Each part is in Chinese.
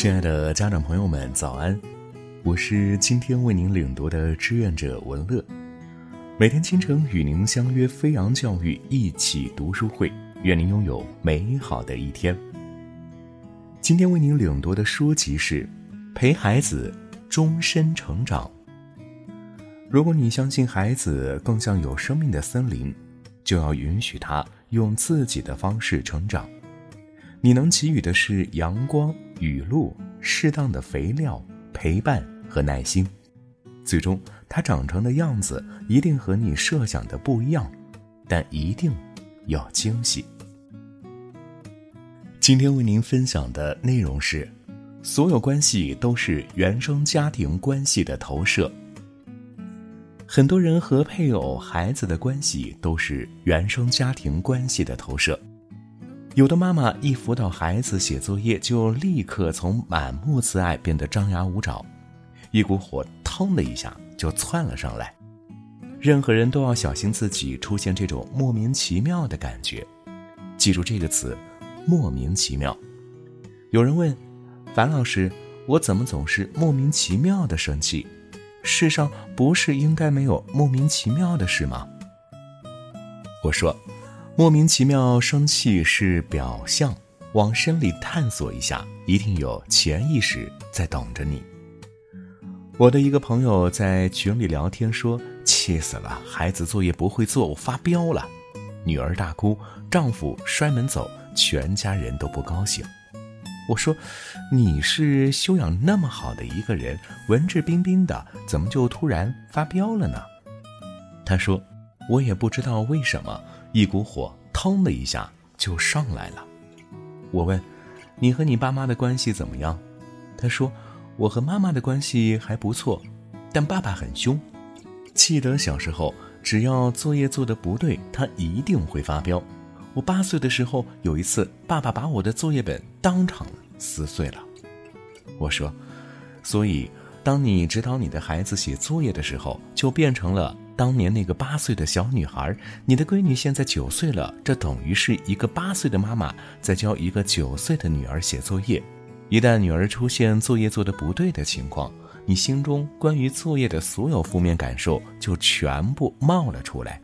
亲爱的家长朋友们，早安！我是今天为您领读的志愿者文乐，每天清晨与您相约飞扬教育一起读书会，愿您拥有美好的一天。今天为您领读的书籍是《陪孩子终身成长》。如果你相信孩子更像有生命的森林，就要允许他用自己的方式成长。你能给予的是阳光、雨露、适当的肥料、陪伴和耐心，最终它长成的样子一定和你设想的不一样，但一定要惊喜。今天为您分享的内容是：所有关系都是原生家庭关系的投射。很多人和配偶、孩子的关系都是原生家庭关系的投射。有的妈妈一辅导孩子写作业，就立刻从满目慈爱变得张牙舞爪，一股火腾的一下就窜了上来。任何人都要小心自己出现这种莫名其妙的感觉。记住这个词，莫名其妙。有人问，樊老师，我怎么总是莫名其妙的生气？世上不是应该没有莫名其妙的事吗？我说。莫名其妙生气是表象，往深里探索一下，一定有潜意识在等着你。我的一个朋友在群里聊天说：“气死了，孩子作业不会做，我发飙了。”女儿大哭，丈夫摔门走，全家人都不高兴。我说：“你是修养那么好的一个人，文质彬彬的，怎么就突然发飙了呢？”他说：“我也不知道为什么。”一股火腾的一下就上来了。我问：“你和你爸妈的关系怎么样？”他说：“我和妈妈的关系还不错，但爸爸很凶。记得小时候，只要作业做的不对，他一定会发飙。我八岁的时候，有一次，爸爸把我的作业本当场撕碎了。”我说：“所以，当你指导你的孩子写作业的时候，就变成了……”当年那个八岁的小女孩，你的闺女现在九岁了，这等于是一个八岁的妈妈在教一个九岁的女儿写作业。一旦女儿出现作业做的不对的情况，你心中关于作业的所有负面感受就全部冒了出来。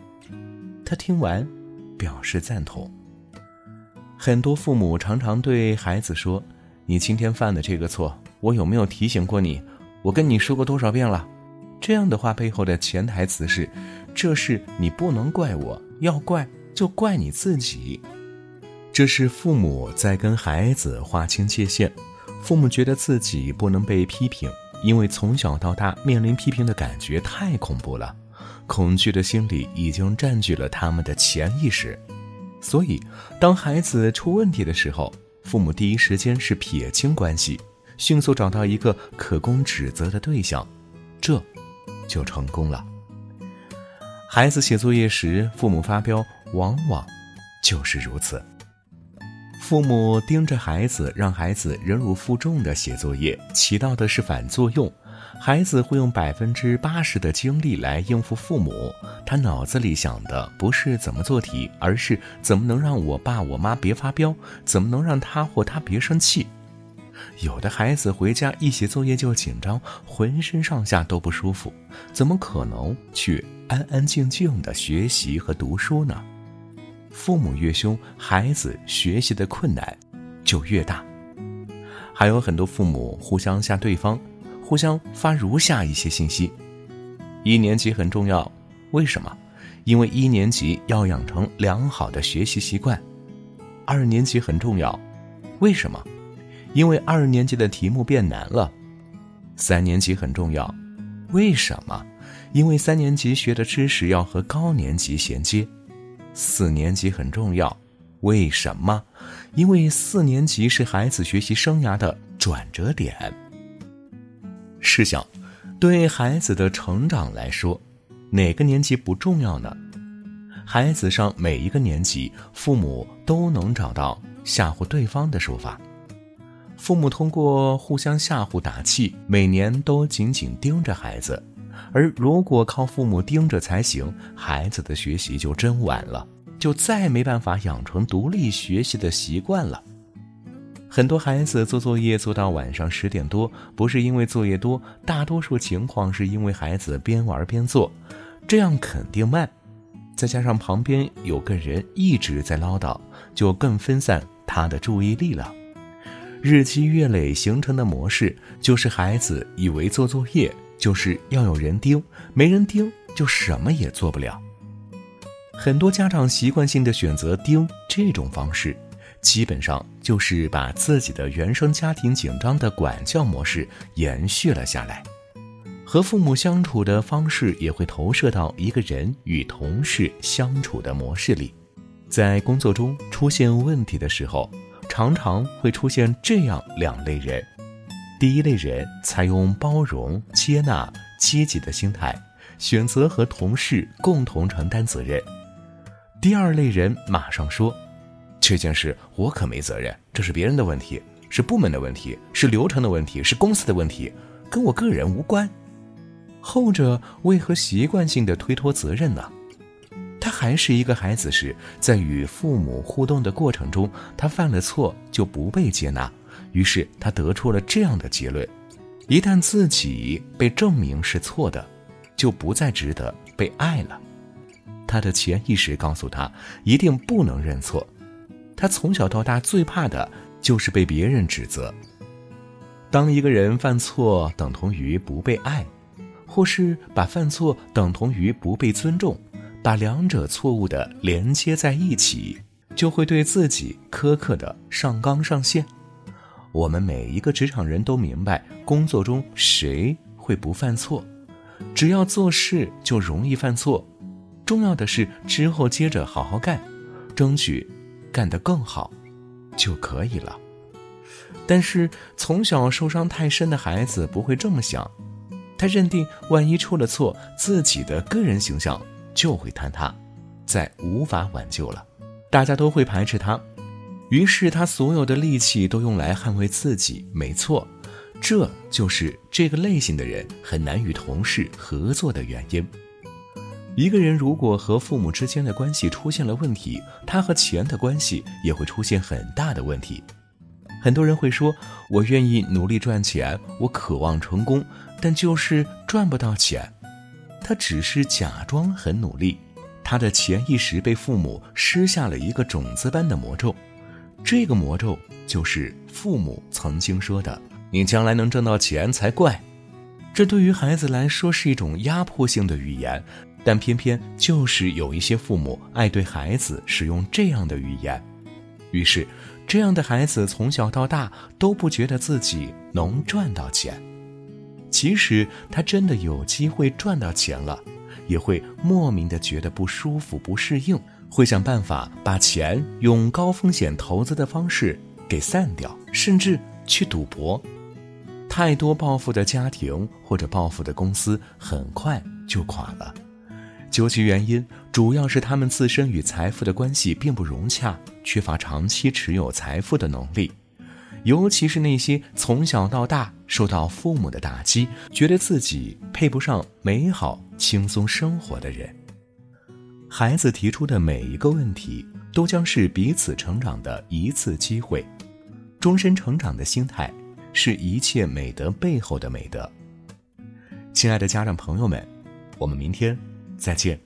他听完，表示赞同。很多父母常常对孩子说：“你今天犯的这个错，我有没有提醒过你？我跟你说过多少遍了？”这样的话背后的潜台词是：这事你不能怪我，要怪就怪你自己。这是父母在跟孩子划清界限。父母觉得自己不能被批评，因为从小到大面临批评的感觉太恐怖了，恐惧的心理已经占据了他们的潜意识。所以，当孩子出问题的时候，父母第一时间是撇清关系，迅速找到一个可供指责的对象。这。就成功了。孩子写作业时，父母发飙，往往就是如此。父母盯着孩子，让孩子忍辱负重的写作业，起到的是反作用。孩子会用百分之八十的精力来应付父母，他脑子里想的不是怎么做题，而是怎么能让我爸我妈别发飙，怎么能让他或他别生气。有的孩子回家一写作业就紧张，浑身上下都不舒服，怎么可能去安安静静的学习和读书呢？父母越凶，孩子学习的困难就越大。还有很多父母互相吓对方，互相发如下一些信息：一年级很重要，为什么？因为一年级要养成良好的学习习惯。二年级很重要，为什么？因为二年级的题目变难了，三年级很重要，为什么？因为三年级学的知识要和高年级衔接。四年级很重要，为什么？因为四年级是孩子学习生涯的转折点。试想，对孩子的成长来说，哪个年级不重要呢？孩子上每一个年级，父母都能找到吓唬对方的说法。父母通过互相吓唬打气，每年都紧紧盯着孩子，而如果靠父母盯着才行，孩子的学习就真晚了，就再没办法养成独立学习的习惯了。很多孩子做作业做到晚上十点多，不是因为作业多，大多数情况是因为孩子边玩边做，这样肯定慢。再加上旁边有个人一直在唠叨，就更分散他的注意力了。日积月累形成的模式，就是孩子以为做作业就是要有人盯，没人盯就什么也做不了。很多家长习惯性的选择盯这种方式。基本上就是把自己的原生家庭紧张的管教模式延续了下来，和父母相处的方式也会投射到一个人与同事相处的模式里。在工作中出现问题的时候，常常会出现这样两类人：第一类人采用包容、接纳、积极的心态，选择和同事共同承担责任；第二类人马上说。这件事我可没责任，这是别人的问题，是部门的问题，是流程的问题，是公司的问题，跟我个人无关。后者为何习惯性的推脱责任呢？还是一个孩子时，在与父母互动的过程中，他犯了错就不被接纳，于是他得出了这样的结论：一旦自己被证明是错的，就不再值得被爱了。他的潜意识告诉他，一定不能认错。他从小到大最怕的就是被别人指责。当一个人犯错等同于不被爱，或是把犯错等同于不被尊重，把两者错误的连接在一起，就会对自己苛刻的上纲上线。我们每一个职场人都明白，工作中谁会不犯错？只要做事就容易犯错，重要的是之后接着好好干，争取。干得更好，就可以了。但是从小受伤太深的孩子不会这么想，他认定万一出了错，自己的个人形象就会坍塌，再无法挽救了。大家都会排斥他，于是他所有的力气都用来捍卫自己。没错，这就是这个类型的人很难与同事合作的原因。一个人如果和父母之间的关系出现了问题，他和钱的关系也会出现很大的问题。很多人会说：“我愿意努力赚钱，我渴望成功，但就是赚不到钱。”他只是假装很努力，他的潜意识被父母施下了一个种子般的魔咒。这个魔咒就是父母曾经说的：“你将来能挣到钱才怪。”这对于孩子来说是一种压迫性的语言。但偏偏就是有一些父母爱对孩子使用这样的语言，于是这样的孩子从小到大都不觉得自己能赚到钱。即使他真的有机会赚到钱了，也会莫名的觉得不舒服、不适应，会想办法把钱用高风险投资的方式给散掉，甚至去赌博。太多暴富的家庭或者暴富的公司很快就垮了。究其原因，主要是他们自身与财富的关系并不融洽，缺乏长期持有财富的能力。尤其是那些从小到大受到父母的打击，觉得自己配不上美好轻松生活的人。孩子提出的每一个问题，都将是彼此成长的一次机会。终身成长的心态，是一切美德背后的美德。亲爱的家长朋友们，我们明天。再见。